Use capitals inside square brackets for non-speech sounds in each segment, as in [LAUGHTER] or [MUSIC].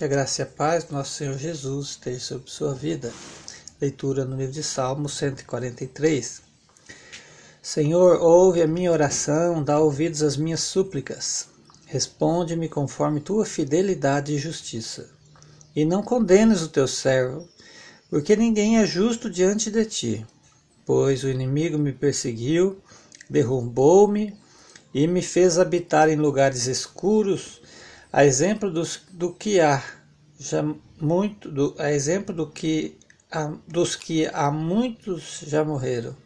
Que a graça e a paz do nosso Senhor Jesus esteja sobre sua vida. Leitura no livro de Salmos 143. Senhor, ouve a minha oração, dá ouvidos às minhas súplicas. Responde-me conforme tua fidelidade e justiça. E não condenes o teu servo, porque ninguém é justo diante de ti. Pois o inimigo me perseguiu, derrubou-me e me fez habitar em lugares escuros a exemplo dos, do que há já muito, do, a exemplo do que há, dos que há muitos já morreram.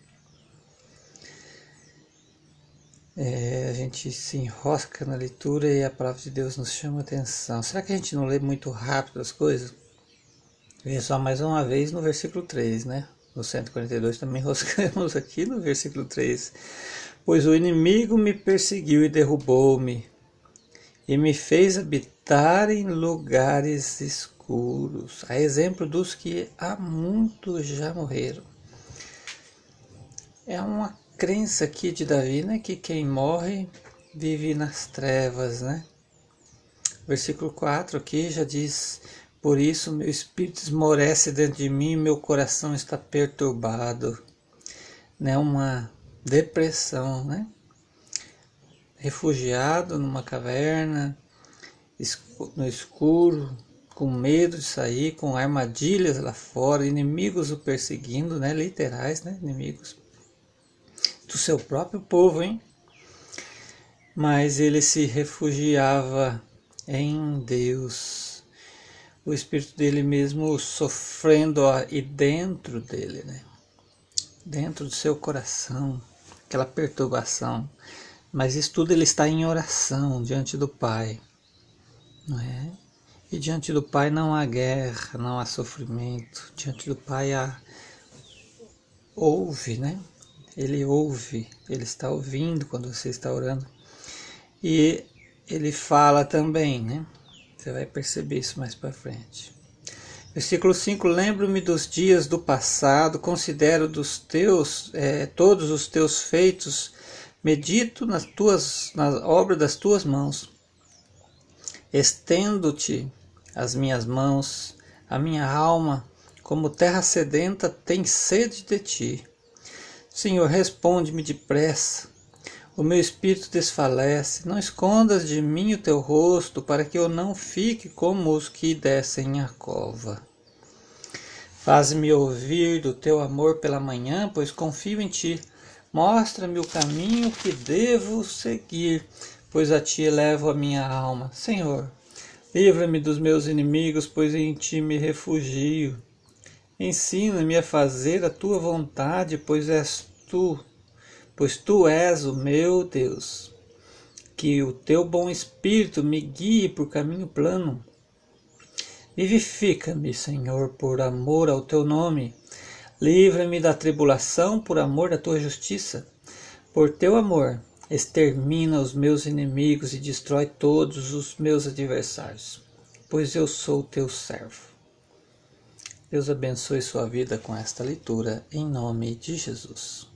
É, a gente se enrosca na leitura e a palavra de Deus nos chama atenção. Será que a gente não lê muito rápido as coisas? Veja só mais uma vez no versículo 3, né? No 142 também [LAUGHS] enroscamos aqui no versículo 3. Pois o inimigo me perseguiu e derrubou-me, e me fez habitar em lugares escuros, a exemplo dos que há muito já morreram. É uma crença aqui de Davi, né, que quem morre vive nas trevas, né? Versículo 4 aqui já diz: Por isso meu espírito esmorece dentro de mim, meu coração está perturbado. Né, uma depressão, né? Refugiado numa caverna, no escuro, com medo de sair, com armadilhas lá fora, inimigos o perseguindo, né? Literais, né? Inimigos do seu próprio povo, hein? Mas ele se refugiava em Deus. O espírito dele mesmo sofrendo aí dentro dele, né? Dentro do seu coração, aquela perturbação mas isso tudo ele está em oração diante do Pai, não é? E diante do Pai não há guerra, não há sofrimento. Diante do Pai há ouve, né? Ele ouve, ele está ouvindo quando você está orando. E ele fala também, né? Você vai perceber isso mais para frente. Versículo 5: Lembro-me dos dias do passado, considero dos teus, é, todos os teus feitos Medito nas tuas na obra das tuas mãos. Estendo-te as minhas mãos, a minha alma, como terra sedenta, tem sede de ti. Senhor, responde-me depressa. O meu espírito desfalece. Não escondas de mim o teu rosto, para que eu não fique como os que descem a cova. Faz-me ouvir do teu amor pela manhã, pois confio em ti. Mostra-me o caminho que devo seguir, pois a ti elevo a minha alma. Senhor, livra-me dos meus inimigos, pois em ti me refugio. Ensina-me a fazer a tua vontade, pois és tu, pois tu és o meu Deus. Que o teu bom espírito me guie por caminho plano. Vivifica-me, Senhor, por amor ao teu nome Livra-me da tribulação por amor da tua justiça. Por teu amor, extermina os meus inimigos e destrói todos os meus adversários, pois eu sou teu servo. Deus abençoe sua vida com esta leitura, em nome de Jesus.